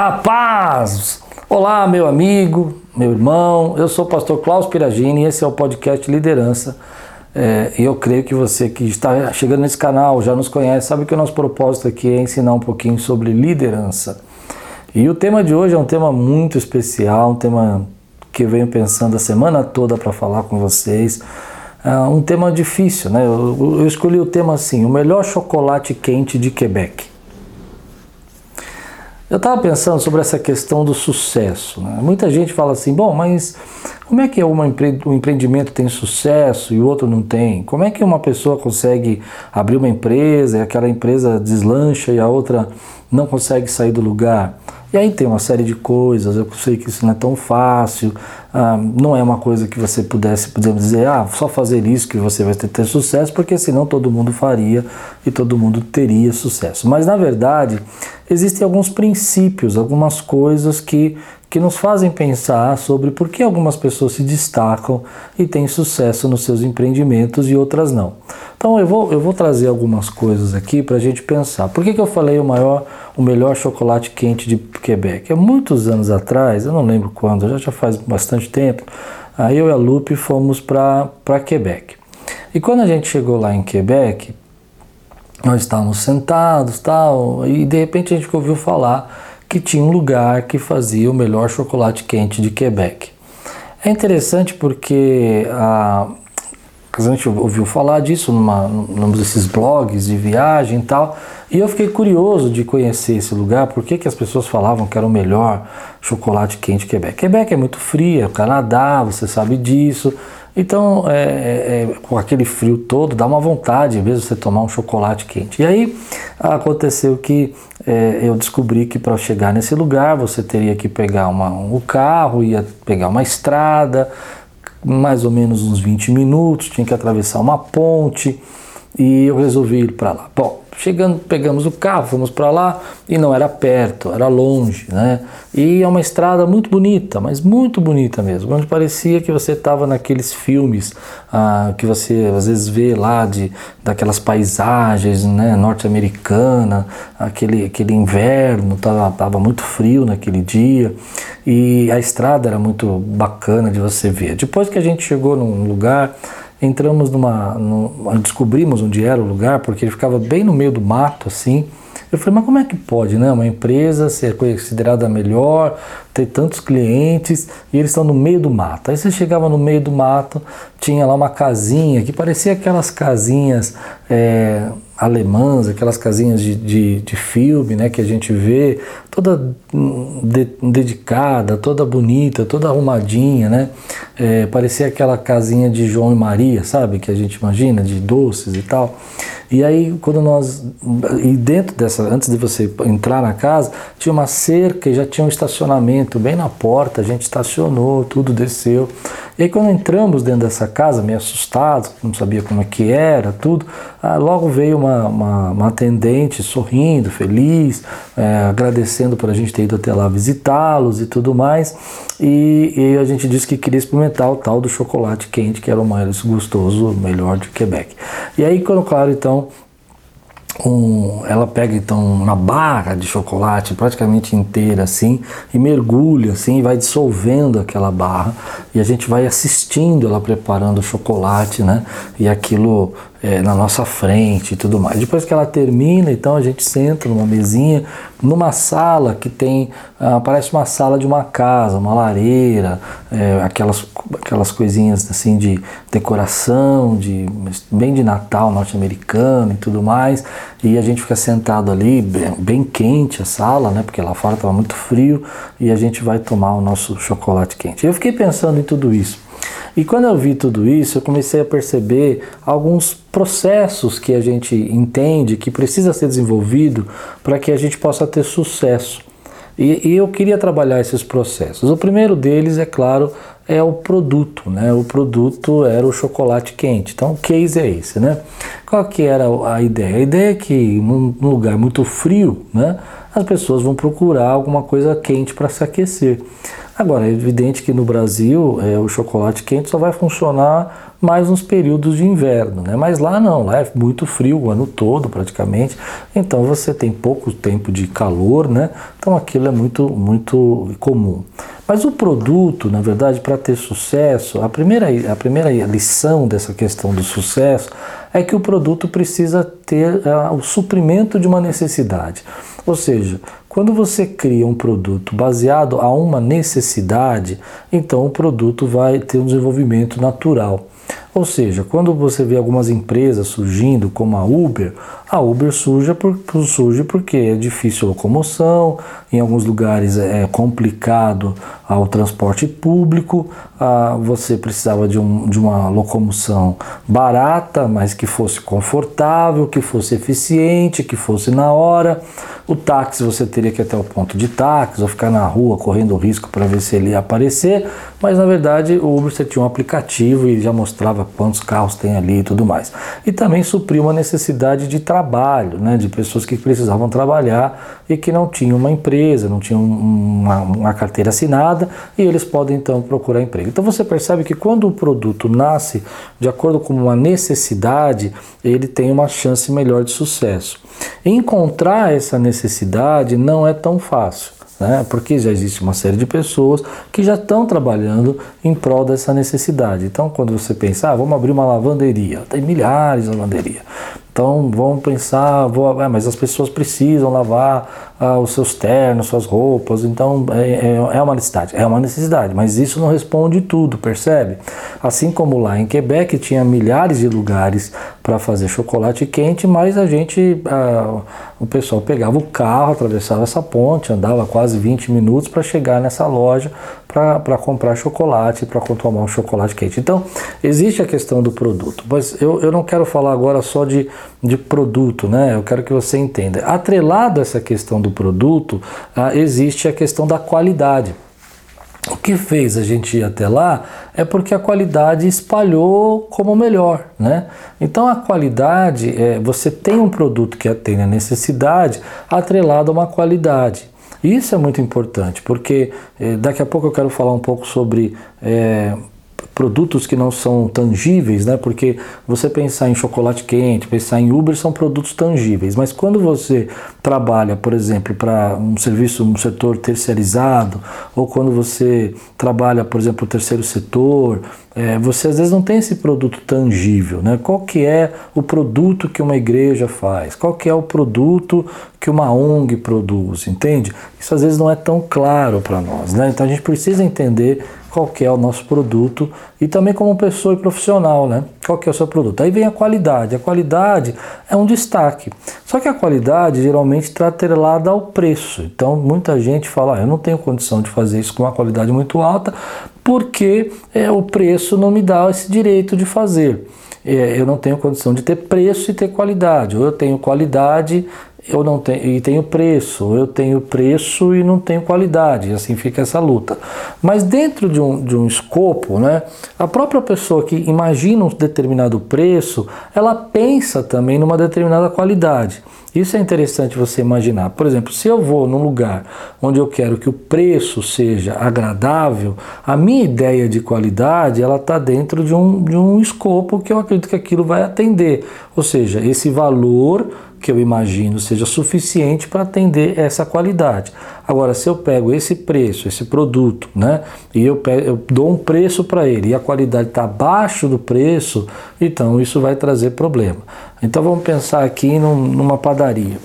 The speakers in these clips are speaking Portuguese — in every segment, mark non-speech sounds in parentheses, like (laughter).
A paz! Olá, meu amigo, meu irmão, eu sou o pastor Klaus Piragini e esse é o podcast Liderança. É, e eu creio que você que está chegando nesse canal, já nos conhece, sabe que o nosso propósito aqui é ensinar um pouquinho sobre liderança. E o tema de hoje é um tema muito especial, um tema que eu venho pensando a semana toda para falar com vocês. É um tema difícil, né? Eu, eu escolhi o tema assim: o melhor chocolate quente de Quebec. Eu estava pensando sobre essa questão do sucesso. Né? Muita gente fala assim: bom, mas como é que uma empre um empreendimento tem sucesso e o outro não tem? Como é que uma pessoa consegue abrir uma empresa e aquela empresa deslancha e a outra não consegue sair do lugar? E aí tem uma série de coisas, eu sei que isso não é tão fácil, ah, não é uma coisa que você pudesse, podemos dizer, ah, só fazer isso que você vai ter, ter sucesso, porque senão todo mundo faria e todo mundo teria sucesso. Mas na verdade, existem alguns princípios, algumas coisas que que nos fazem pensar sobre por que algumas pessoas se destacam e têm sucesso nos seus empreendimentos e outras não. Então eu vou, eu vou trazer algumas coisas aqui para a gente pensar. Por que, que eu falei o maior, o melhor chocolate quente de Quebec? Há muitos anos atrás, eu não lembro quando, já, já faz bastante tempo, aí eu e a Lupe fomos para Quebec. E quando a gente chegou lá em Quebec, nós estávamos sentados tal, e de repente a gente ouviu falar que tinha um lugar que fazia o melhor chocolate quente de Quebec. É interessante porque a, a gente ouviu falar disso numa, num desses blogs de viagem e tal, e eu fiquei curioso de conhecer esse lugar, por que as pessoas falavam que era o melhor chocolate quente de Quebec. Quebec é muito frio, é o Canadá, você sabe disso, então, é, é, é, com aquele frio todo, dá uma vontade mesmo você tomar um chocolate quente. E aí aconteceu que é, eu descobri que para chegar nesse lugar você teria que pegar uma, um carro, ia pegar uma estrada, mais ou menos uns 20 minutos, tinha que atravessar uma ponte e eu resolvi ir para lá. Bom, Chegando, pegamos o carro, fomos para lá e não era perto, era longe, né? E é uma estrada muito bonita, mas muito bonita mesmo, onde parecia que você estava naqueles filmes ah, que você às vezes vê lá de daquelas paisagens, né, norte-americana, aquele aquele inverno, tava, tava muito frio naquele dia e a estrada era muito bacana de você ver. Depois que a gente chegou num lugar entramos numa, numa, descobrimos onde era o lugar porque ele ficava bem no meio do mato assim eu falei, mas como é que pode, né? Uma empresa ser considerada melhor, ter tantos clientes e eles estão no meio do mato. Aí você chegava no meio do mato, tinha lá uma casinha que parecia aquelas casinhas é, alemãs, aquelas casinhas de, de, de, filme, né? Que a gente vê, toda de, dedicada, toda bonita, toda arrumadinha, né? É, parecia aquela casinha de João e Maria, sabe? Que a gente imagina, de doces e tal. E aí, quando nós. E dentro dessa, antes de você entrar na casa, tinha uma cerca e já tinha um estacionamento bem na porta. A gente estacionou, tudo desceu. E aí, quando entramos dentro dessa casa, meio assustados, não sabia como é que era, tudo, ah, logo veio uma, uma, uma, atendente sorrindo, feliz, é, agradecendo por a gente ter ido até lá visitá-los e tudo mais. E, e, a gente disse que queria experimentar o tal do chocolate quente, que era o mais gostoso, o melhor de Quebec. E aí, quando, claro, então, um, ela pega então uma barra de chocolate praticamente inteira assim e mergulha assim e vai dissolvendo aquela barra e a gente vai assistindo ela preparando o chocolate, né? E aquilo é, na nossa frente e tudo mais. Depois que ela termina, então a gente senta numa mesinha, numa sala que tem, ah, parece uma sala de uma casa, uma lareira, é, aquelas, aquelas coisinhas assim de decoração, de, bem de Natal norte-americano e tudo mais. E a gente fica sentado ali, bem, bem quente a sala, né? Porque lá fora estava muito frio, e a gente vai tomar o nosso chocolate quente. Eu fiquei pensando em tudo isso. E quando eu vi tudo isso, eu comecei a perceber alguns processos que a gente entende que precisa ser desenvolvido para que a gente possa ter sucesso. E, e, eu queria trabalhar esses processos. O primeiro deles, é claro, é o produto, né? O produto era o chocolate quente. Então, o case é esse, né? Qual que era a ideia? A ideia é que num lugar muito frio, né? As pessoas vão procurar alguma coisa quente para se aquecer. Agora, é evidente que no Brasil é, o chocolate quente só vai funcionar mais nos períodos de inverno, né? Mas lá não, lá é muito frio o ano todo praticamente, então você tem pouco tempo de calor, né? Então aquilo é muito, muito comum. Mas o produto, na verdade, para ter sucesso, a primeira, a primeira lição dessa questão do sucesso é que o produto precisa ter uh, o suprimento de uma necessidade. Ou seja, quando você cria um produto baseado a uma necessidade, então o produto vai ter um desenvolvimento natural. Ou seja, quando você vê algumas empresas surgindo, como a Uber, a Uber surge, por, surge porque é difícil locomoção, em alguns lugares é, é complicado o transporte público, ah, você precisava de, um, de uma locomoção barata, mas que fosse confortável, que fosse eficiente, que fosse na hora. O táxi você teria que ir até o ponto de táxi, ou ficar na rua correndo risco para ver se ele ia aparecer, mas na verdade o Uber você tinha um aplicativo e já mostrava quantos carros tem ali e tudo mais. E também supriu uma necessidade de trabalho, né, de pessoas que precisavam trabalhar e que não tinham uma empresa, não tinham uma, uma carteira assinada e eles podem então procurar emprego. Então você percebe que quando o produto nasce de acordo com uma necessidade, ele tem uma chance melhor de sucesso. Encontrar essa necessidade não é tão fácil. Né? Porque já existe uma série de pessoas que já estão trabalhando em prol dessa necessidade. Então, quando você pensar, ah, vamos abrir uma lavanderia, tem milhares de lavanderia. Então vamos pensar, vou, é, mas as pessoas precisam lavar ah, os seus ternos, suas roupas, então é, é, é, uma necessidade, é uma necessidade, mas isso não responde tudo, percebe? Assim como lá em Quebec tinha milhares de lugares para fazer chocolate quente, mas a gente, o pessoal pegava o carro, atravessava essa ponte, andava quase 20 minutos para chegar nessa loja para comprar chocolate, para tomar um chocolate quente. Então, existe a questão do produto, mas eu, eu não quero falar agora só de, de produto, né? Eu quero que você entenda. Atrelado a essa questão do produto, ah, existe a questão da qualidade. O que fez a gente ir até lá é porque a qualidade espalhou como melhor, né? Então a qualidade, é, você tem um produto que atende a necessidade atrelado a uma qualidade. Isso é muito importante, porque eh, daqui a pouco eu quero falar um pouco sobre eh, produtos que não são tangíveis, né? Porque você pensar em chocolate quente, pensar em Uber são produtos tangíveis, mas quando você trabalha, por exemplo, para um serviço, um setor terceirizado, ou quando você trabalha, por exemplo, o terceiro setor, é, você às vezes não tem esse produto tangível, né? Qual que é o produto que uma igreja faz? Qual que é o produto que uma ONG produz? Entende? Isso às vezes não é tão claro para nós, né? Então a gente precisa entender qual é o nosso produto e também como pessoa e profissional, né? Qual é o seu produto? Aí vem a qualidade. A qualidade é um destaque. Só que a qualidade geralmente está atrelada ao preço. Então muita gente fala, ah, eu não tenho condição de fazer isso com uma qualidade muito alta porque é, o preço não me dá esse direito de fazer. É, eu não tenho condição de ter preço e ter qualidade. Ou eu tenho qualidade eu não tenho e tenho preço, eu tenho preço e não tenho qualidade, assim fica essa luta. Mas dentro de um, de um escopo, né, a própria pessoa que imagina um determinado preço, ela pensa também numa determinada qualidade. Isso é interessante você imaginar. Por exemplo, se eu vou num lugar onde eu quero que o preço seja agradável, a minha ideia de qualidade ela está dentro de um, de um escopo que eu acredito que aquilo vai atender. Ou seja, esse valor que eu imagino seja suficiente para atender essa qualidade. Agora, se eu pego esse preço, esse produto, né, e eu, pego, eu dou um preço para ele e a qualidade está abaixo do preço, então isso vai trazer problema. Então vamos pensar aqui num, numa padaria.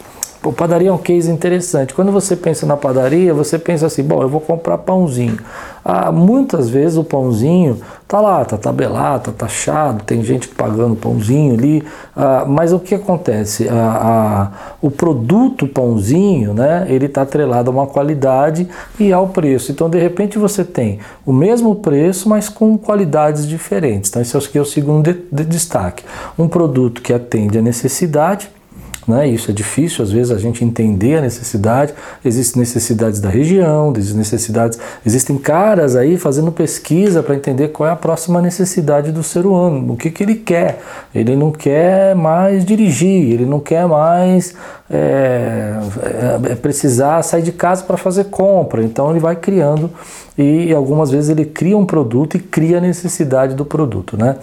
O padaria é um case interessante. Quando você pensa na padaria, você pensa assim: bom, eu vou comprar pãozinho. Ah, muitas vezes o pãozinho tá lá, tá tabelado, tá taxado, tem gente pagando pãozinho ali. Ah, mas o que acontece? Ah, o produto pãozinho, né? Ele está atrelado a uma qualidade e ao preço. Então, de repente, você tem o mesmo preço, mas com qualidades diferentes. Então, esse é o segundo de, de destaque. Um produto que atende a necessidade né? Isso é difícil às vezes a gente entender a necessidade. Existem necessidades da região, existem necessidades, existem caras aí fazendo pesquisa para entender qual é a próxima necessidade do ser humano, o que, que ele quer. Ele não quer mais dirigir, ele não quer mais é, é, é precisar sair de casa para fazer compra. Então ele vai criando e algumas vezes ele cria um produto e cria a necessidade do produto, né?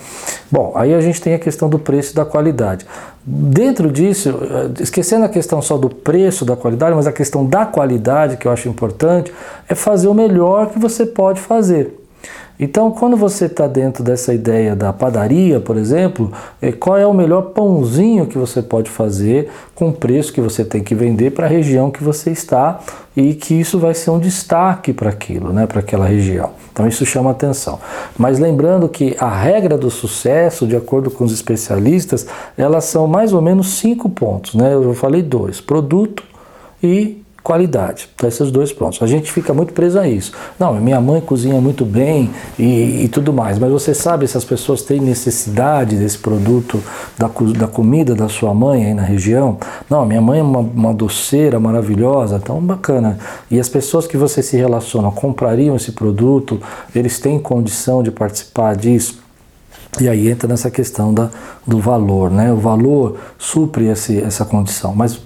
Bom, aí a gente tem a questão do preço e da qualidade. Dentro disso, eh, esquecendo a questão só do preço, da qualidade, mas a questão da qualidade, que eu acho importante, é fazer o melhor que você pode fazer. Então, quando você está dentro dessa ideia da padaria, por exemplo, é, qual é o melhor pãozinho que você pode fazer com o preço que você tem que vender para a região que você está e que isso vai ser um destaque para aquilo, né, para aquela região. Então, isso chama atenção. Mas lembrando que a regra do sucesso, de acordo com os especialistas, elas são mais ou menos cinco pontos. Né? Eu falei dois: produto e qualidade. Então, esses dois pontos. A gente fica muito preso a isso. Não, minha mãe cozinha muito bem e, e tudo mais, mas você sabe se as pessoas têm necessidade desse produto, da, da comida da sua mãe aí na região? Não, minha mãe é uma, uma doceira maravilhosa, então bacana. E as pessoas que você se relaciona comprariam esse produto, eles têm condição de participar disso? E aí entra nessa questão da, do valor, né? O valor supre esse, essa condição. Mas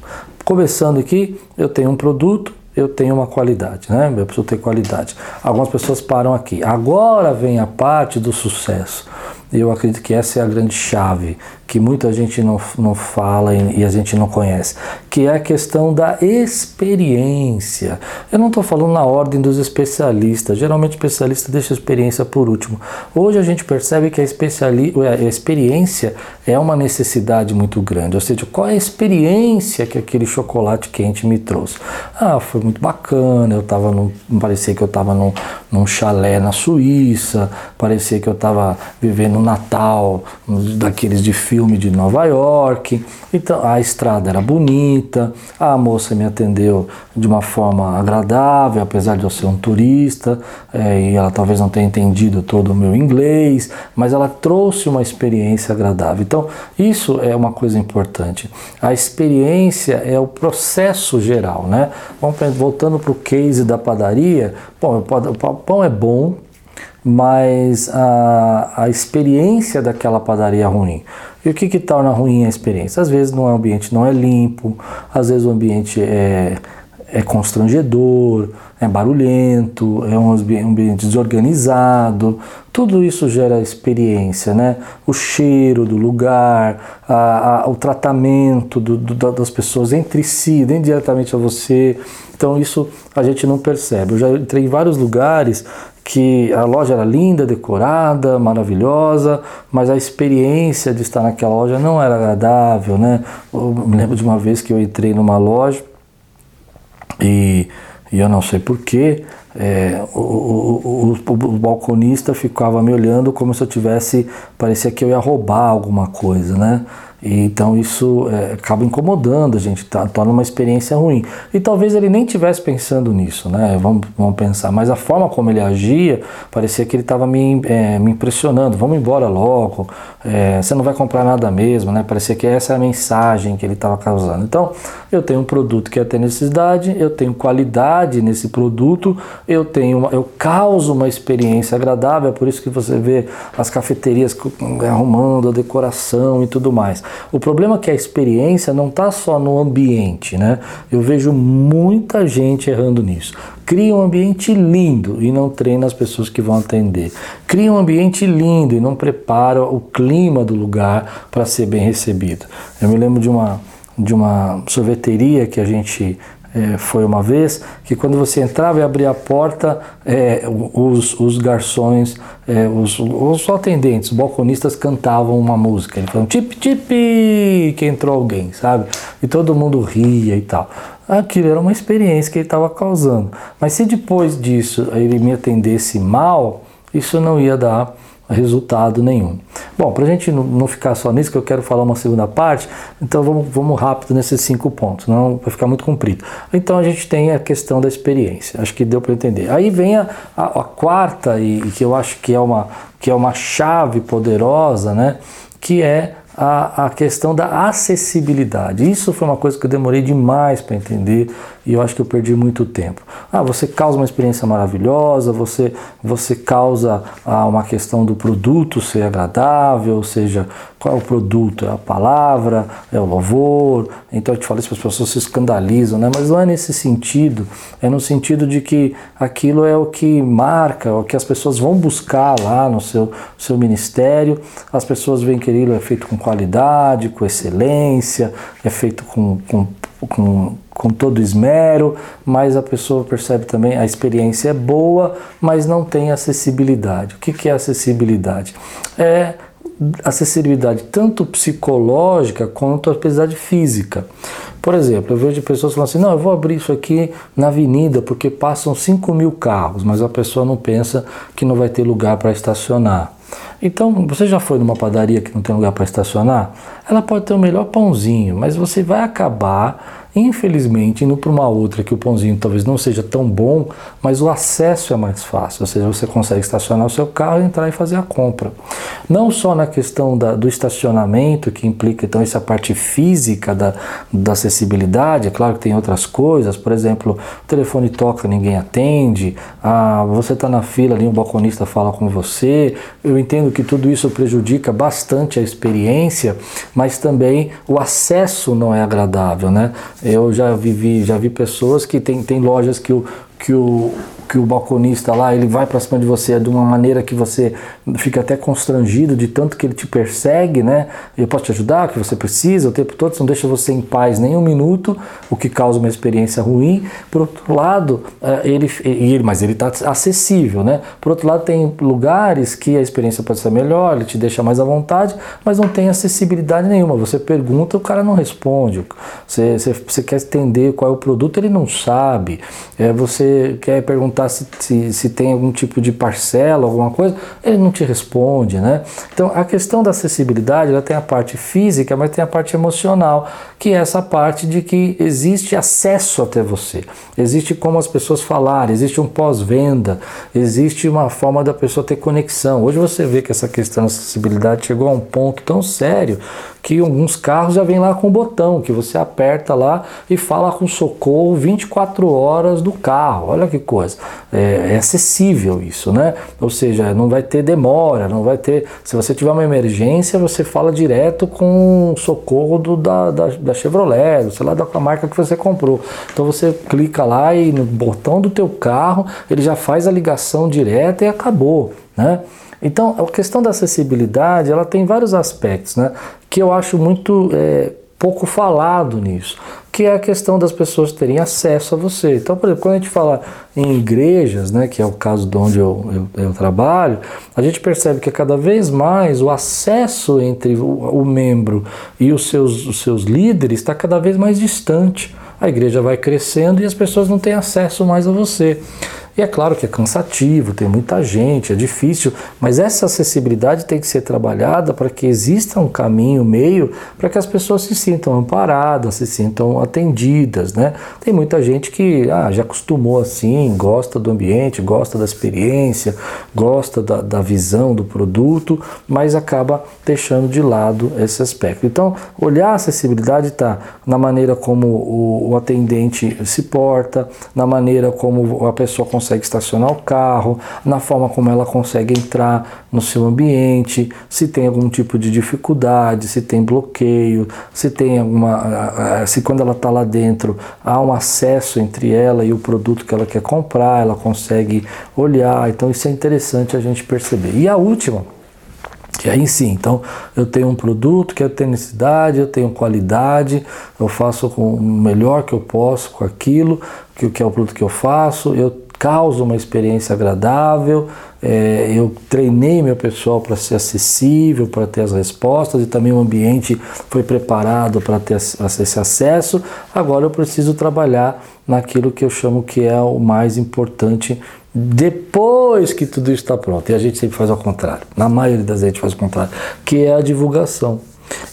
Começando aqui, eu tenho um produto, eu tenho uma qualidade, né? Eu preciso ter qualidade. Algumas pessoas param aqui. Agora vem a parte do sucesso. Eu acredito que essa é a grande chave que muita gente não, não fala e, e a gente não conhece, que é a questão da experiência. Eu não estou falando na ordem dos especialistas, geralmente o especialista deixa a experiência por último. Hoje a gente percebe que a, especiali a experiência é uma necessidade muito grande, ou seja, qual é a experiência que aquele chocolate quente me trouxe? Ah, foi muito bacana, eu estava num, parecia que eu estava num, num chalé na Suíça, parecia que eu estava vivendo Natal, daqueles de filme de Nova York. Então a estrada era bonita, a moça me atendeu de uma forma agradável, apesar de eu ser um turista, é, e ela talvez não tenha entendido todo o meu inglês, mas ela trouxe uma experiência agradável. Então isso é uma coisa importante. A experiência é o processo geral, né? Vamos voltando para o case da padaria. Bom, o pão é bom, mas a, a experiência daquela padaria é ruim. E o que, que torna ruim a experiência? Às vezes não é, o ambiente não é limpo, às vezes o ambiente é, é constrangedor, é barulhento, é um ambiente desorganizado. Tudo isso gera experiência, né? O cheiro do lugar, a, a, o tratamento do, do, das pessoas entre si, nem diretamente a você. Então isso a gente não percebe. Eu já entrei em vários lugares que a loja era linda, decorada, maravilhosa, mas a experiência de estar naquela loja não era agradável, né? Eu me lembro de uma vez que eu entrei numa loja e, e eu não sei porquê, é, o, o, o, o, balconista ficava me olhando como se eu tivesse, parecia que eu ia roubar alguma coisa, né? Então isso é, acaba incomodando a gente, tá, torna uma experiência ruim. E talvez ele nem tivesse pensando nisso, né? Vamos, vamos pensar. Mas a forma como ele agia, parecia que ele estava me, é, me impressionando. Vamos embora logo, é, você não vai comprar nada mesmo, né? Parecia que essa é a mensagem que ele estava causando. Então, eu tenho um produto que é ter necessidade, eu tenho qualidade nesse produto, eu tenho, uma, eu causo uma experiência agradável. É por isso que você vê as cafeterias arrumando a decoração e tudo mais. O problema é que a experiência não está só no ambiente, né? Eu vejo muita gente errando nisso. Cria um ambiente lindo e não treina as pessoas que vão atender. Cria um ambiente lindo e não prepara o clima do lugar para ser bem recebido. Eu me lembro de uma, de uma sorveteria que a gente é, foi uma vez que quando você entrava e abria a porta, é, os, os garçons, é, os, os atendentes, os balconistas cantavam uma música. Eles falavam tip tip que entrou alguém, sabe? E todo mundo ria e tal. Aquilo era uma experiência que ele estava causando. Mas se depois disso ele me atendesse mal, isso não ia dar resultado nenhum. Bom, para a gente não ficar só nisso, que eu quero falar uma segunda parte, então vamos, vamos rápido nesses cinco pontos, não vai ficar muito comprido. Então a gente tem a questão da experiência, acho que deu para entender. Aí vem a, a, a quarta, e, e, que eu acho que é, uma, que é uma chave poderosa, né? que é a, a questão da acessibilidade. Isso foi uma coisa que eu demorei demais para entender e eu acho que eu perdi muito tempo. Ah, você causa uma experiência maravilhosa, você, você causa ah, uma questão do produto ser agradável, ou seja, qual é o produto? É a palavra, é o louvor. Então eu te falo isso, as pessoas se escandalizam, né? mas não é nesse sentido, é no sentido de que aquilo é o que marca, é o que as pessoas vão buscar lá no seu, seu ministério. As pessoas veem que aquilo é feito com qualidade, com excelência, é feito com, com, com com todo esmero, mas a pessoa percebe também a experiência é boa, mas não tem acessibilidade. O que é acessibilidade? É acessibilidade tanto psicológica quanto acessibilidade física. Por exemplo, eu vejo pessoas falando assim: não, eu vou abrir isso aqui na avenida porque passam 5 mil carros, mas a pessoa não pensa que não vai ter lugar para estacionar. Então, você já foi numa padaria que não tem lugar para estacionar? Ela pode ter o melhor pãozinho, mas você vai acabar Infelizmente, indo para uma outra que o pãozinho talvez não seja tão bom, mas o acesso é mais fácil, ou seja, você consegue estacionar o seu carro, entrar e fazer a compra. Não só na questão da, do estacionamento, que implica então essa parte física da, da acessibilidade, é claro que tem outras coisas, por exemplo, o telefone toca, ninguém atende, ah, você está na fila ali, um balconista fala com você. Eu entendo que tudo isso prejudica bastante a experiência, mas também o acesso não é agradável, né? Eu já vivi, já vi pessoas que tem, tem lojas que o, que o, que o balconista lá, ele vai para cima de você de uma maneira que você fica até constrangido de tanto que ele te persegue, né? Eu posso te ajudar, o que você precisa, o tempo todo, não deixa você em paz nem um minuto, o que causa uma experiência ruim. Por outro lado, eh, ele, ele mas ele está acessível, né? Por outro lado, tem lugares que a experiência pode ser melhor, ele te deixa mais à vontade, mas não tem acessibilidade nenhuma. Você pergunta, o cara não responde. Você, você, você quer entender qual é o produto, ele não sabe. É, você quer perguntar se, se, se, tem algum tipo de parcela, alguma coisa, ele não te responde, né? Então a questão da acessibilidade, ela tem a parte física, mas tem a parte emocional, que é essa parte de que existe acesso até você, existe como as pessoas falarem, existe um pós-venda, existe uma forma da pessoa ter conexão. Hoje você vê que essa questão da acessibilidade chegou a um ponto tão sério que alguns carros já vem lá com o botão que você aperta lá e fala com socorro 24 horas do carro. Olha que coisa. É, é, acessível isso, né? Ou seja, não vai ter demora, não vai ter. Se você tiver uma emergência, você fala direto com o socorro do, da, da, da Chevrolet, sei lá da marca que você comprou. Então você clica lá e no botão do teu carro ele já faz a ligação direta e acabou, né? Então, a questão da acessibilidade, ela tem vários aspectos, né? Que eu acho muito é, pouco falado nisso, que é a questão das pessoas terem acesso a você. Então, por exemplo, quando a gente fala em igrejas, né, que é o caso de onde eu, eu, eu trabalho, a gente percebe que cada vez mais o acesso entre o, o membro e os seus, os seus líderes está cada vez mais distante. A igreja vai crescendo e as pessoas não têm acesso mais a você. E é claro que é cansativo, tem muita gente, é difícil, mas essa acessibilidade tem que ser trabalhada para que exista um caminho, meio, para que as pessoas se sintam amparadas, se sintam atendidas, né? Tem muita gente que ah, já acostumou assim, gosta do ambiente, gosta da experiência, gosta da, da visão do produto, mas acaba deixando de lado esse aspecto. Então, olhar a acessibilidade está na maneira como o, o atendente se porta, na maneira como a pessoa consegue consegue estacionar o carro, na forma como ela consegue entrar no seu ambiente, se tem algum tipo de dificuldade, se tem bloqueio, se tem alguma. se quando ela está lá dentro há um acesso entre ela e o produto que ela quer comprar, ela consegue olhar. Então isso é interessante a gente perceber. E a última que aí sim, então eu tenho um produto que eu tenho necessidade, eu tenho qualidade, eu faço com o melhor que eu posso com aquilo, que, que é o produto que eu faço, eu causa uma experiência agradável. É, eu treinei meu pessoal para ser acessível, para ter as respostas e também o ambiente foi preparado para ter esse acesso. Agora eu preciso trabalhar naquilo que eu chamo que é o mais importante depois que tudo está pronto. E a gente sempre faz ao contrário. Na maioria das vezes a gente faz o contrário, que é a divulgação.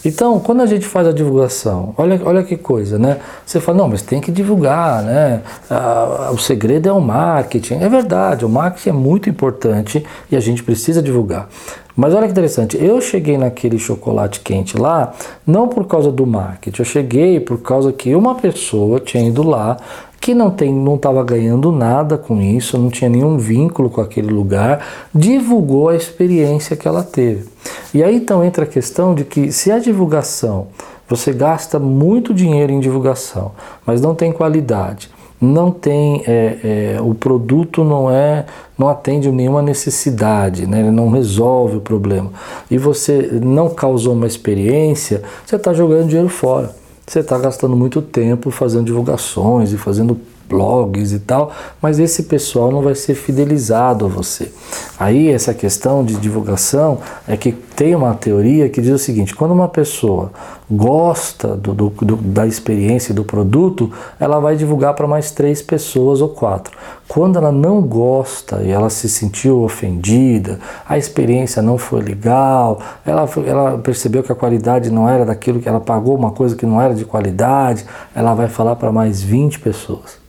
Então, quando a gente faz a divulgação, olha, olha que coisa, né? Você fala, não, mas tem que divulgar, né? Ah, o segredo é o marketing. É verdade, o marketing é muito importante e a gente precisa divulgar. Mas olha que interessante, eu cheguei naquele chocolate quente lá, não por causa do marketing, eu cheguei por causa que uma pessoa tinha ido lá que não tem, não estava ganhando nada com isso, não tinha nenhum vínculo com aquele lugar, divulgou a experiência que ela teve. E aí então entra a questão de que se a divulgação você gasta muito dinheiro em divulgação, mas não tem qualidade não tem é, é, o produto não é não atende nenhuma necessidade, né? ele não resolve o problema e você não causou uma experiência, você está jogando dinheiro fora. Você está gastando muito tempo fazendo divulgações e fazendo blogs e tal, mas esse pessoal não vai ser fidelizado a você. Aí essa questão de divulgação é que tem uma teoria que diz o seguinte: quando uma pessoa gosta do, do, do, da experiência do produto, ela vai divulgar para mais três pessoas ou quatro. Quando ela não gosta e ela se sentiu ofendida, a experiência não foi legal, ela, ela percebeu que a qualidade não era daquilo que ela pagou, uma coisa que não era de qualidade, ela vai falar para mais 20 pessoas.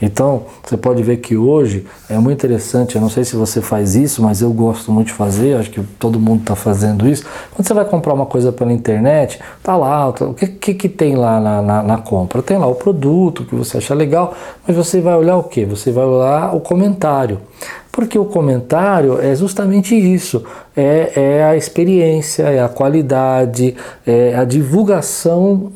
Então, você pode ver que hoje é muito interessante, eu não sei se você faz isso, mas eu gosto muito de fazer, acho que todo mundo está fazendo isso. Quando você vai comprar uma coisa pela internet, tá lá, o que, que, que tem lá na, na, na, compra? Tem lá o produto que você acha legal, mas você vai olhar o que? Você vai olhar o comentário. Porque o comentário é justamente isso: é, é a experiência, é a qualidade, é a divulgação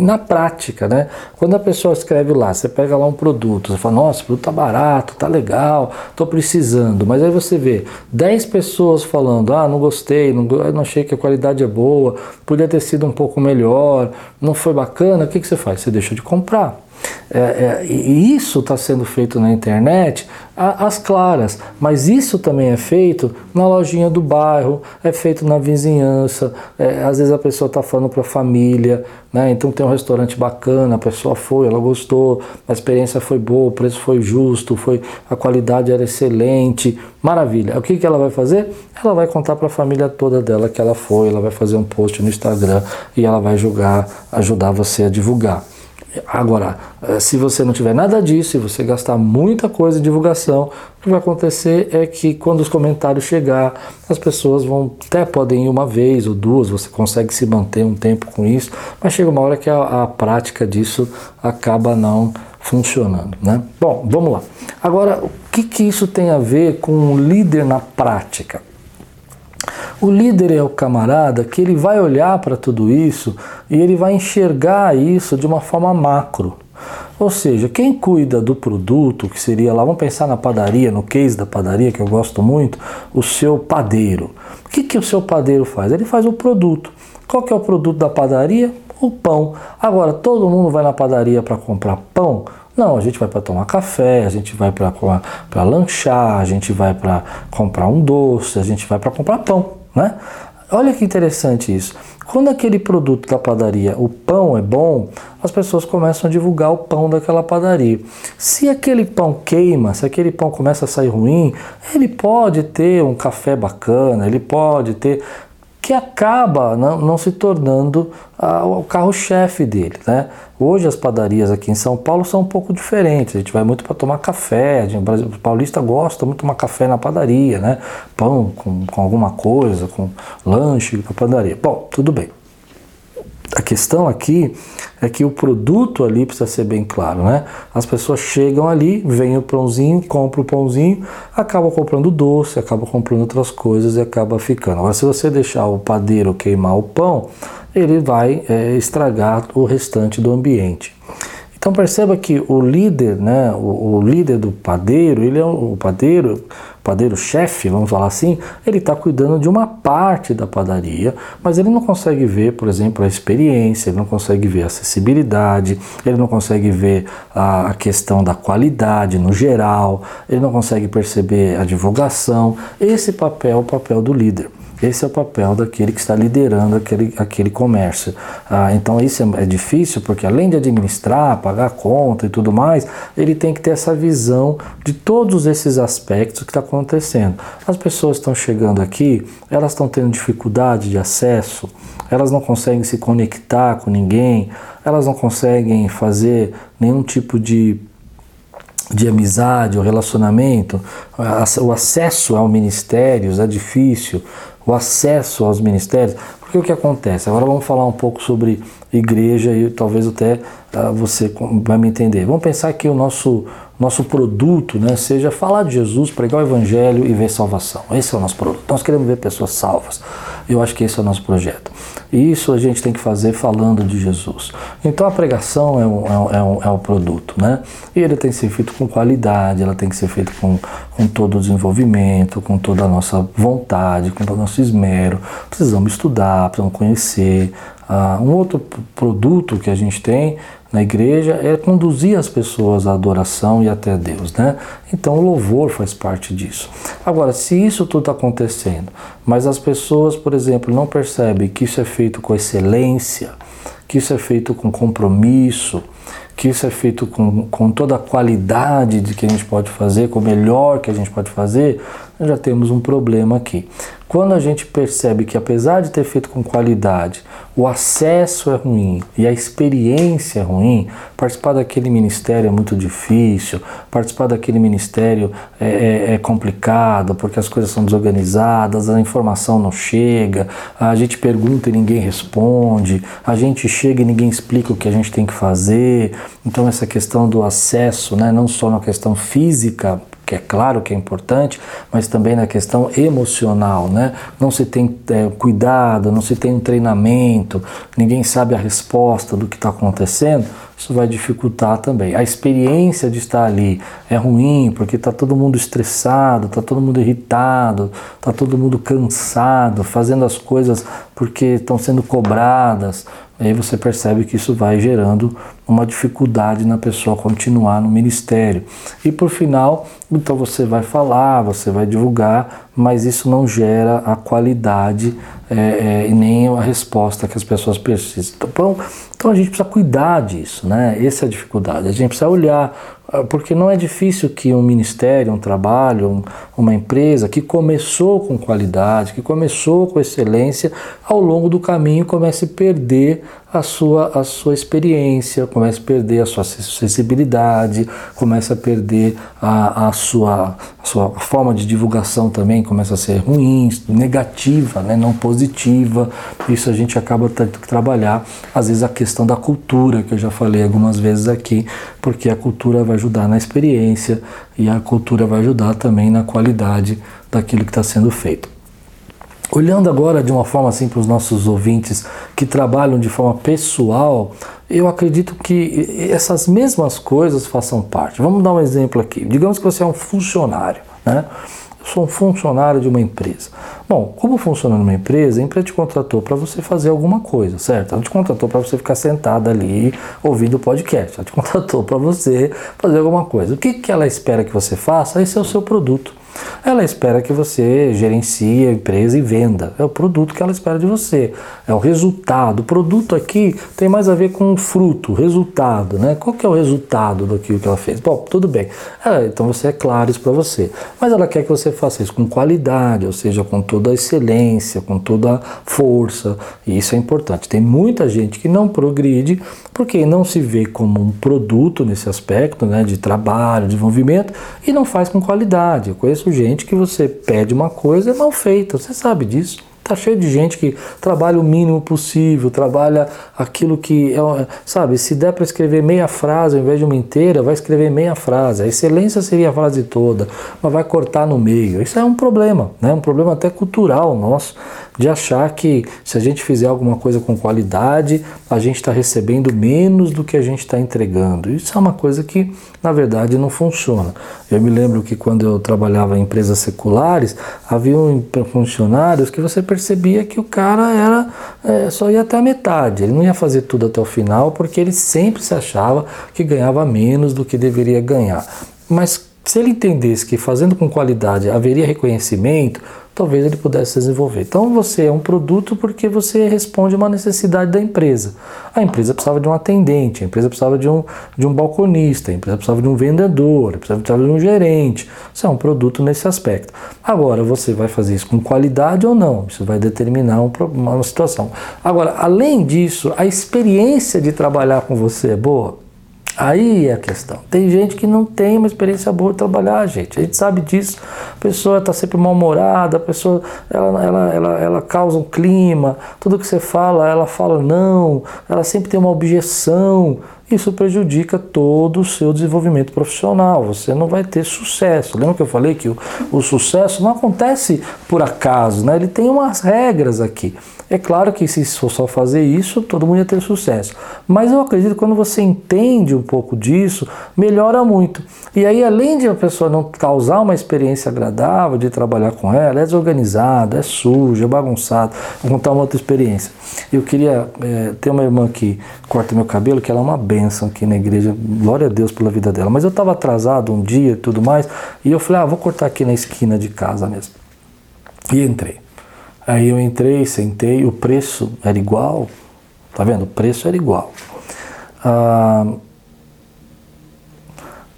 na prática. Né? Quando a pessoa escreve lá, você pega lá um produto, você fala, nossa, o produto tá barato, tá legal, tô precisando. Mas aí você vê 10 pessoas falando, ah, não gostei, não, não achei que a qualidade é boa, podia ter sido um pouco melhor, não foi bacana, o que, que você faz? Você deixa de comprar. É, é, isso está sendo feito na internet às claras, mas isso também é feito na lojinha do bairro, é feito na vizinhança, é, às vezes a pessoa está falando para a família, né? então tem um restaurante bacana, a pessoa foi, ela gostou, a experiência foi boa, o preço foi justo, foi, a qualidade era excelente, maravilha. O que, que ela vai fazer? Ela vai contar para a família toda dela que ela foi, ela vai fazer um post no Instagram e ela vai julgar, ajudar você a divulgar. Agora, eh, se você não tiver nada disso e você gastar muita coisa em divulgação, o que vai acontecer é que quando os comentários chegar, as pessoas vão até podem ir uma vez ou duas, você consegue se manter um tempo com isso, mas chega uma hora que a, a prática disso acaba não funcionando, né? Bom, vamos lá. Agora, o que, que isso tem a ver com o líder na prática? O líder é o camarada que ele vai olhar para tudo isso e ele vai enxergar isso de uma forma macro. Ou seja, quem cuida do produto, que seria lá, vamos pensar na padaria, no case da padaria, que eu gosto muito, o seu padeiro. O que, que o seu padeiro faz? Ele faz o produto. Qual que é o produto da padaria? O pão. Agora, todo mundo vai na padaria para comprar pão? Não, a gente vai para tomar café, a gente vai para lanchar, a gente vai para comprar um doce, a gente vai para comprar pão. Né? Olha que interessante isso. Quando aquele produto da padaria, o pão é bom, as pessoas começam a divulgar o pão daquela padaria. Se aquele pão queima, se aquele pão começa a sair ruim, ele pode ter um café bacana, ele pode ter que acaba não, não se tornando o carro-chefe dele. Né? Hoje as padarias aqui em São Paulo são um pouco diferentes. A gente vai muito para tomar café. O paulista gosta muito de tomar café na padaria, né? Pão com, com alguma coisa, com lanche na padaria. Bom, tudo bem. A questão aqui é que o produto ali precisa ser bem claro, né? As pessoas chegam ali, veem o pãozinho, compram o pãozinho, acabam comprando doce, acabam comprando outras coisas e acaba ficando. Agora, se você deixar o padeiro queimar o pão, ele vai é, estragar o restante do ambiente. Então perceba que o líder, né, o, o líder do padeiro, ele é o, o padeiro, padeiro chefe, vamos falar assim, ele está cuidando de uma parte da padaria, mas ele não consegue ver, por exemplo, a experiência, ele não consegue ver a acessibilidade, ele não consegue ver a questão da qualidade no geral, ele não consegue perceber a divulgação. Esse papel é o papel do líder. Esse é o papel daquele que está liderando aquele, aquele comércio. Ah, então isso é, é, difícil porque além de administrar, pagar conta e tudo mais, ele tem que ter essa visão de todos esses aspectos que está acontecendo. As pessoas estão chegando aqui, elas estão tendo dificuldade de acesso, elas não conseguem se conectar com ninguém, elas não conseguem fazer nenhum tipo de de amizade, o relacionamento, o acesso ao ministérios é difícil, o acesso aos ministérios, porque o que acontece? Agora vamos falar um pouco sobre igreja e talvez até uh, você vai me entender. Vamos pensar que o nosso, nosso produto né, seja falar de Jesus, pregar o evangelho e ver salvação. Esse é o nosso produto. Nós queremos ver pessoas salvas. Eu acho que esse é o nosso projeto. E isso a gente tem que fazer falando de Jesus. Então a pregação é o, é um, é um, é produto, né? E ele tem que ser feito com qualidade, ela tem que ser feita com, com todo o desenvolvimento, com toda a nossa vontade, com todo o nosso esmero. Precisamos estudar, precisamos conhecer. Ah, um outro produto que a gente tem na igreja é conduzir as pessoas à adoração e até Deus, né? Então o louvor faz parte disso. Agora, se isso tudo está acontecendo, mas as pessoas, por exemplo, não percebem que isso é feito com excelência, que isso é feito com compromisso, que isso é feito com, com toda a qualidade de que a gente pode fazer, com o melhor que a gente pode fazer, já temos um problema aqui. Quando a gente percebe que, apesar de ter feito com qualidade, o acesso é ruim e a experiência é ruim, participar daquele ministério é muito difícil, participar daquele ministério é, é, é complicado porque as coisas são desorganizadas, a informação não chega, a gente pergunta e ninguém responde, a gente chega e ninguém explica o que a gente tem que fazer. Então, essa questão do acesso, né, não só na questão física, que é claro que é importante, mas também na questão emocional, né? Não se tem é, cuidado, não se tem um treinamento, ninguém sabe a resposta do que está acontecendo, isso vai dificultar também. A experiência de estar ali é ruim porque está todo mundo estressado, está todo mundo irritado, está todo mundo cansado, fazendo as coisas porque estão sendo cobradas. Aí você percebe que isso vai gerando uma dificuldade na pessoa continuar no ministério. E por final, então você vai falar, você vai divulgar, mas isso não gera a qualidade é, é, e nem a resposta que as pessoas precisam. Então, então a gente precisa cuidar disso, né? Essa é a dificuldade. A gente precisa olhar porque não é difícil que um ministério, um trabalho, um, uma empresa que começou com qualidade, que começou com excelência, ao longo do caminho comece a perder a sua, a sua experiência, comece a perder a sua acessibilidade, comece a perder a, a, sua, a sua forma de divulgação também, começa a ser ruim, negativa, né, não positiva. Isso a gente acaba tendo que trabalhar, às vezes a questão da cultura, que eu já falei algumas vezes aqui, porque a cultura vai ajudar na experiência e a cultura vai ajudar também na qualidade daquilo que está sendo feito. Olhando agora de uma forma assim para os nossos ouvintes que trabalham de forma pessoal, eu acredito que essas mesmas coisas façam parte. Vamos dar um exemplo aqui. Digamos que você é um funcionário, né? Eu sou um funcionário de uma empresa. Bom, como funciona numa empresa, a empresa te contratou para você fazer alguma coisa, certo? Ela te contratou para você ficar sentado ali ouvindo o podcast. Ela te (laughs) contratou para você fazer alguma coisa. O que, que ela espera que você faça? Esse é o seu produto. Ela espera que você gerencie a empresa e venda. É o produto que ela espera de você. É o resultado. O produto aqui tem mais a ver com o fruto, resultado, né? Qual que é o resultado daquilo que ela fez? Bom, tudo bem. É, então você é claro isso para você. Mas ela quer que você faça isso com qualidade, ou seja, com toda a excelência, com toda a força. E isso é importante. Tem muita gente que não progride porque não se vê como um produto nesse aspecto, né, de trabalho, de desenvolvimento e não faz com qualidade. Eu conheço gente que você pede uma coisa é mal feita, você sabe disso. Tá cheio de gente que trabalha o mínimo possível, trabalha aquilo que é, sabe, se der para escrever meia frase ao invés de uma inteira, vai escrever meia frase. A excelência seria a frase toda, mas vai cortar no meio. Isso é um problema, né? Um problema até cultural nosso de achar que se a gente fizer alguma coisa com qualidade, a gente está recebendo menos do que a gente está entregando. Isso é uma coisa que, na verdade, não funciona. Eu me lembro que quando eu trabalhava em empresas seculares, havia funcionários que você percebia que o cara era é, só ia até a metade, ele não ia fazer tudo até o final, porque ele sempre se achava que ganhava menos do que deveria ganhar. Mas se ele entendesse que fazendo com qualidade haveria reconhecimento, talvez ele pudesse desenvolver. Então você é um produto porque você responde uma necessidade da empresa. A empresa precisava de um atendente, a empresa precisava de um, de um balconista, a empresa precisava de um vendedor, a empresa precisava de um gerente. Você é um produto nesse aspecto. Agora, você vai fazer isso com qualidade ou não, isso vai determinar um, uma situação. Agora, além disso, a experiência de trabalhar com você é boa? Aí é a questão. Tem gente que não tem uma experiência boa de trabalhar, gente. A gente sabe disso. A pessoa está sempre mal-humorada, a pessoa ela, ela, ela, ela causa um clima, tudo que você fala, ela fala não, ela sempre tem uma objeção. Isso prejudica todo o seu desenvolvimento profissional. Você não vai ter sucesso. Lembra que eu falei que o, o sucesso não acontece por acaso, né? Ele tem umas regras aqui. É claro que se for só fazer isso, todo mundo ia ter sucesso. Mas eu acredito que quando você entende um pouco disso, melhora muito. E aí, além de a pessoa não causar uma experiência agradável de trabalhar com ela, é desorganizada, é suja, é bagunçada. Vou contar uma outra experiência. Eu queria é, ter uma irmã que corta meu cabelo, que ela é uma bênção aqui na igreja. Glória a Deus pela vida dela. Mas eu estava atrasado um dia e tudo mais, e eu falei, ah, vou cortar aqui na esquina de casa mesmo. E entrei. Aí eu entrei, sentei, o preço era igual, tá vendo? O preço era igual. Ah,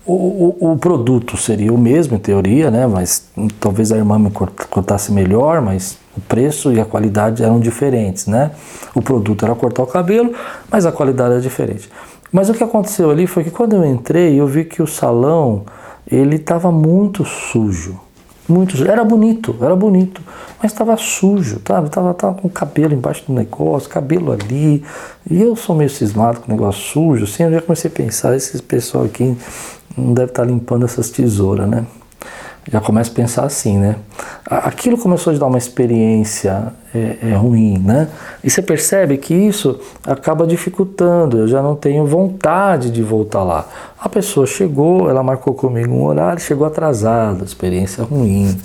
o, o, o, produto seria o mesmo em teoria, né? Mas talvez a irmã me cortasse melhor, mas o preço e a qualidade eram diferentes, né? O produto era cortar o cabelo, mas a qualidade era diferente. Mas o que aconteceu ali foi que quando eu entrei, eu vi que o salão ele estava muito sujo muito sujo. Era bonito, era bonito, mas estava sujo, sabe? Tava, tava com cabelo embaixo do negócio, cabelo ali. E eu sou meio cismado com o negócio sujo, assim, eu já comecei a pensar, esse pessoal aqui não deve estar tá limpando essas tesouras, né? Já começa a pensar assim, né? Aquilo começou a dar uma experiência é, é ruim, né? E você percebe que isso acaba dificultando, eu já não tenho vontade de voltar lá. A pessoa chegou, ela marcou comigo um horário, chegou atrasada, experiência ruim.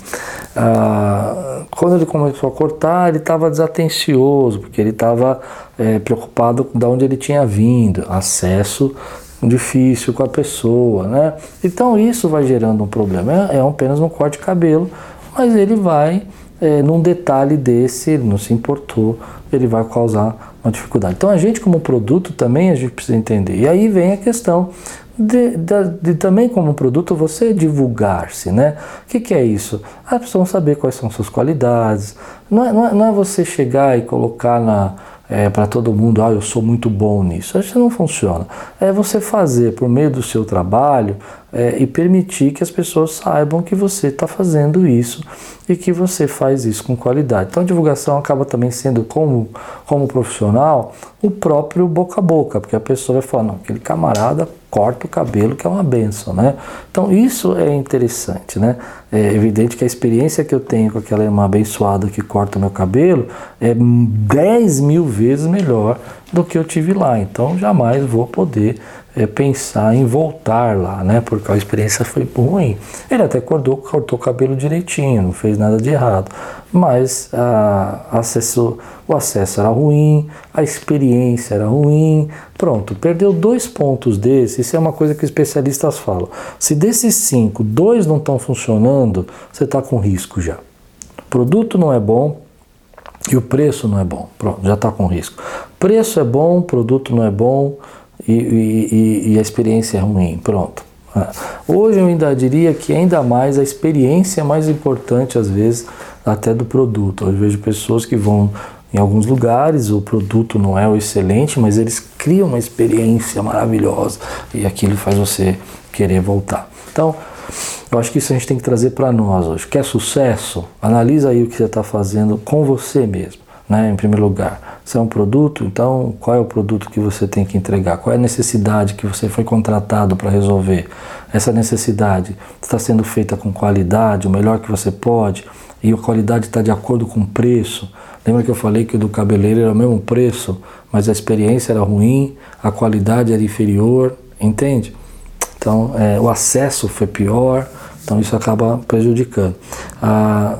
Ah, quando ele começou a cortar, ele estava desatencioso, porque ele estava é, preocupado de onde ele tinha vindo, acesso difícil com a pessoa, né? Então isso vai gerando um problema. É, é apenas um corte de cabelo, mas ele vai, é, num detalhe desse, ele não se importou, ele vai causar uma dificuldade. Então a gente como produto também a gente precisa entender. E aí vem a questão de, de, de, também como produto você divulgar-se, né? O que, que, é isso? As pessoas vão saber quais são suas qualidades. Não é, não é, não é você chegar e colocar na é, para todo mundo, ah, eu sou muito bom nisso. Isso não funciona. É você fazer por meio do seu trabalho é, e permitir que as pessoas saibam que você está fazendo isso e que você faz isso com qualidade. Então a divulgação acaba também sendo, como, como profissional, o próprio boca a boca, porque a pessoa vai falar, não, aquele camarada corta o cabelo, que é uma benção, né? Então isso é interessante, né? É evidente que a experiência que eu tenho com aquela irmã abençoada que corta meu cabelo é 10 mil vezes melhor do que eu tive lá. Então jamais vou poder é, pensar em voltar lá, né? Porque a experiência foi ruim. Ele até cortou, cortou o cabelo direitinho, não fez nada de errado. Mas a, acesso, o acesso era ruim, a experiência era ruim. Pronto, perdeu dois pontos desses. Isso é uma coisa que especialistas falam. Se desses cinco, dois não estão funcionando, você está com risco já. O produto não é bom, e o preço não é bom. Pronto, já está com risco. Preço é bom, produto não é bom, e, e, e a experiência é ruim. Pronto. É. Hoje eu ainda diria que ainda mais a experiência é mais importante às vezes até do produto. Eu vejo pessoas que vão em alguns lugares, o produto não é o excelente, mas eles criam uma experiência maravilhosa e aquilo faz você querer voltar. Então, eu acho que isso a gente tem que trazer para nós hoje. Quer sucesso? Analisa aí o que você está fazendo com você mesmo, né? Em primeiro lugar. Se é um produto, então qual é o produto que você tem que entregar? Qual é a necessidade que você foi contratado para resolver? Essa necessidade está sendo feita com qualidade, o melhor que você pode, e a qualidade está de acordo com o preço. Lembra que eu falei que o do cabeleireiro era o mesmo preço, mas a experiência era ruim, a qualidade era inferior, entende? Então é, o acesso foi pior, então isso acaba prejudicando. Ah,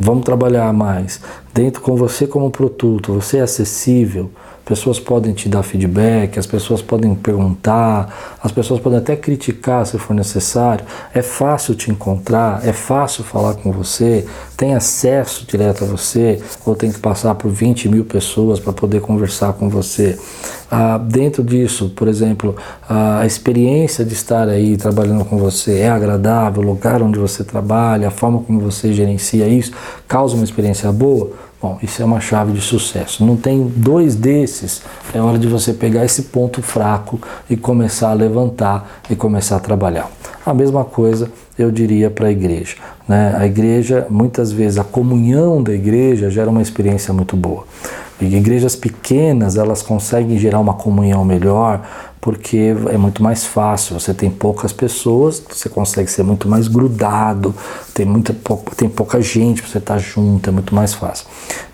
vamos trabalhar mais. Dentro com você como produto, você é acessível, pessoas podem te dar feedback, as pessoas podem perguntar, as pessoas podem até criticar se for necessário. É fácil te encontrar, é fácil falar com você, tem acesso direto a você, ou tem que passar por 20 mil pessoas para poder conversar com você. Ah, dentro disso, por exemplo, a experiência de estar aí trabalhando com você é agradável, o lugar onde você trabalha, a forma como você gerencia isso, causa uma experiência boa Bom, isso é uma chave de sucesso. Não tem dois desses, é hora de você pegar esse ponto fraco e começar a levantar e começar a trabalhar. A mesma coisa eu diria para a igreja. Né? A igreja, muitas vezes, a comunhão da igreja gera uma experiência muito boa. Igrejas pequenas, elas conseguem gerar uma comunhão melhor, porque é muito mais fácil. Você tem poucas pessoas, você consegue ser muito mais grudado, tem, muita, tem pouca gente para você estar junto, é muito mais fácil.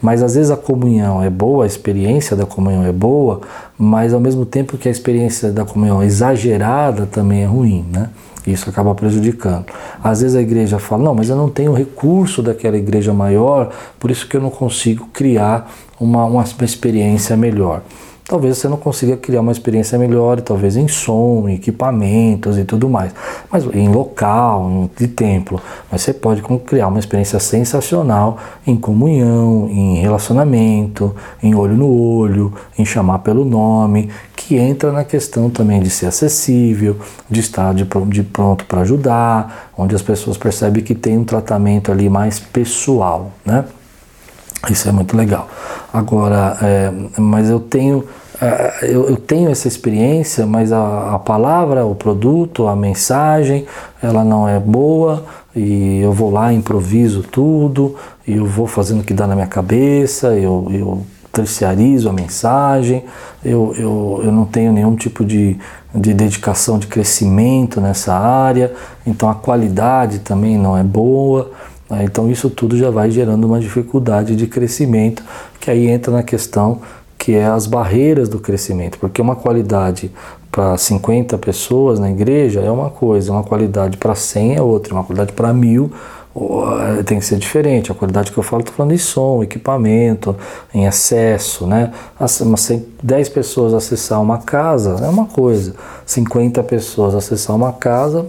Mas às vezes a comunhão é boa, a experiência da comunhão é boa, mas ao mesmo tempo que a experiência da comunhão é exagerada também é ruim, né? Isso acaba prejudicando. Às vezes a igreja fala: não, mas eu não tenho recurso daquela igreja maior, por isso que eu não consigo criar uma, uma experiência melhor talvez você não consiga criar uma experiência melhor, talvez em som, em equipamentos e tudo mais, mas em local, de templo, mas você pode criar uma experiência sensacional em comunhão, em relacionamento, em olho no olho, em chamar pelo nome, que entra na questão também de ser acessível, de estar de, de pronto para ajudar, onde as pessoas percebem que tem um tratamento ali mais pessoal, né? Isso é muito legal. Agora, é, mas eu tenho, eu, eu, tenho essa experiência, mas a, a, palavra, o produto, a mensagem, ela não é boa e eu vou lá, improviso tudo, e eu vou fazendo o que dá na minha cabeça, eu, eu terciarizo a mensagem, eu, eu, eu não tenho nenhum tipo de, de dedicação, de crescimento nessa área, então a qualidade também não é boa. Né? Então isso tudo já vai gerando uma dificuldade de crescimento, que aí entra na questão que é as barreiras do crescimento, porque uma qualidade para 50 pessoas na igreja é uma coisa, uma qualidade para 100 é outra, uma qualidade para mil tem que ser diferente. A qualidade que eu falo, estou falando em som, equipamento, em acesso, né? 10 pessoas acessar uma casa é uma coisa, 50 pessoas acessar uma casa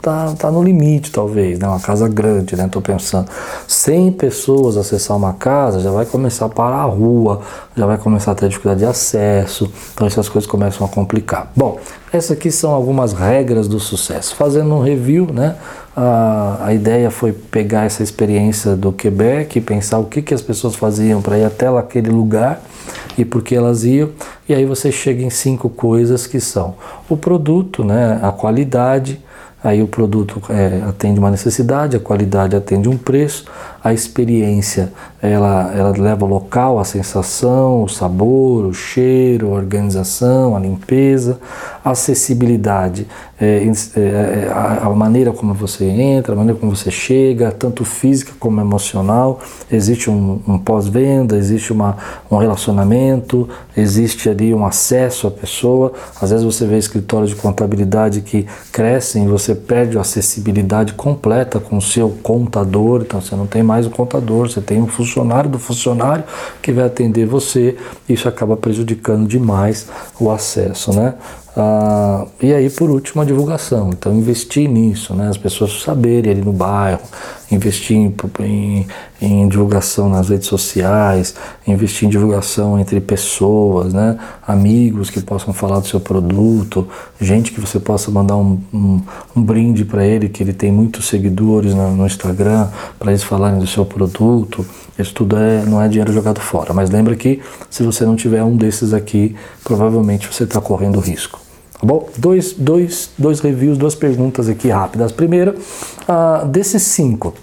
tá, tá no limite, talvez, né? Uma casa grande, né? Tô pensando. 100 pessoas acessar uma casa, já vai começar a parar a rua, já vai começar a ter dificuldade de acesso, então essas coisas começam a complicar. Bom, essas aqui são algumas regras do sucesso. Fazendo um review, né? A, a ideia foi pegar essa experiência do Quebec e pensar o que, que as pessoas faziam para ir até aquele lugar e por que elas iam. E aí você chega em cinco coisas que são o produto, né, a qualidade, Aí o produto é, atende uma necessidade, a qualidade atende um preço, a experiência ela, ela leva local, a sensação, o sabor, o cheiro, a organização, a limpeza, a acessibilidade, é, é, é a, a, maneira como você entra, a maneira como você chega, tanto física como emocional. Existe um, um pós-venda, existe uma, um relacionamento, existe ali um acesso à pessoa. Às vezes você vê escritórios de contabilidade que crescem, você perde a acessibilidade completa com o seu contador, então você não tem mais o contador, você tem um funcionário do funcionário que vai atender você, isso acaba prejudicando demais o acesso, né? Ah, e aí, por último, a divulgação. Então, investir nisso, né? as pessoas saberem ali no bairro, investir em, em, em, divulgação nas redes sociais, investir em divulgação entre pessoas, né? amigos que possam falar do seu produto, gente que você possa mandar um, um, um brinde para ele, que ele tem muitos seguidores no, no Instagram, para eles falarem do seu produto. Isso tudo é, não é dinheiro jogado fora. Mas lembra que se você não tiver um desses aqui, provavelmente você está correndo risco. Tá bom? Dois, dois, dois reviews, duas perguntas aqui rápidas. Primeira, ah, desses cinco,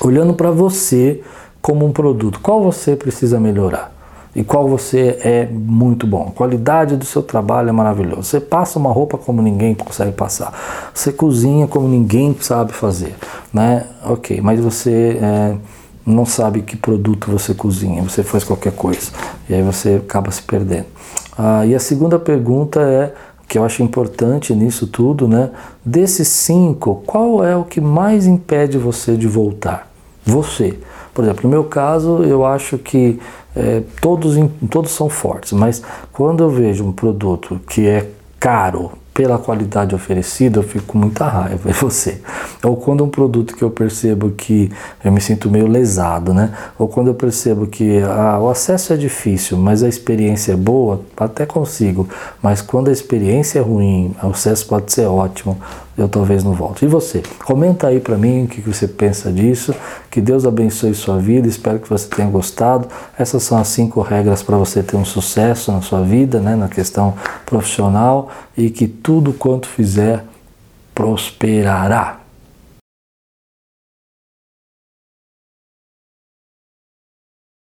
olhando para você como um produto, qual você precisa melhorar? E qual você é muito bom. A qualidade do seu trabalho é maravilhosa. Você passa uma roupa como ninguém consegue passar. Você cozinha como ninguém sabe fazer. Né? Ok, mas você é, não sabe que produto você cozinha, você faz qualquer coisa. E aí você acaba se perdendo. Ah, e a segunda pergunta é, que eu acho importante nisso tudo, né? Desses cinco, qual é o que mais impede você de voltar? Você. Por exemplo, no meu caso, eu acho que é, todos, todos são fortes, mas quando eu vejo um produto que é caro, pela qualidade oferecida, eu fico com muita raiva, é (laughs) você. Ou quando um produto que eu percebo que eu me sinto meio lesado, né? Ou quando eu percebo que ah, o acesso é difícil, mas a experiência é boa, até consigo. Mas quando a experiência é ruim, o acesso pode ser ótimo, eu talvez não volte. E você? Comenta aí para mim o que você pensa disso. Que Deus abençoe sua vida. Espero que você tenha gostado. Essas são as cinco regras para você ter um sucesso na sua vida, né, na questão profissional e que tudo quanto fizer prosperará.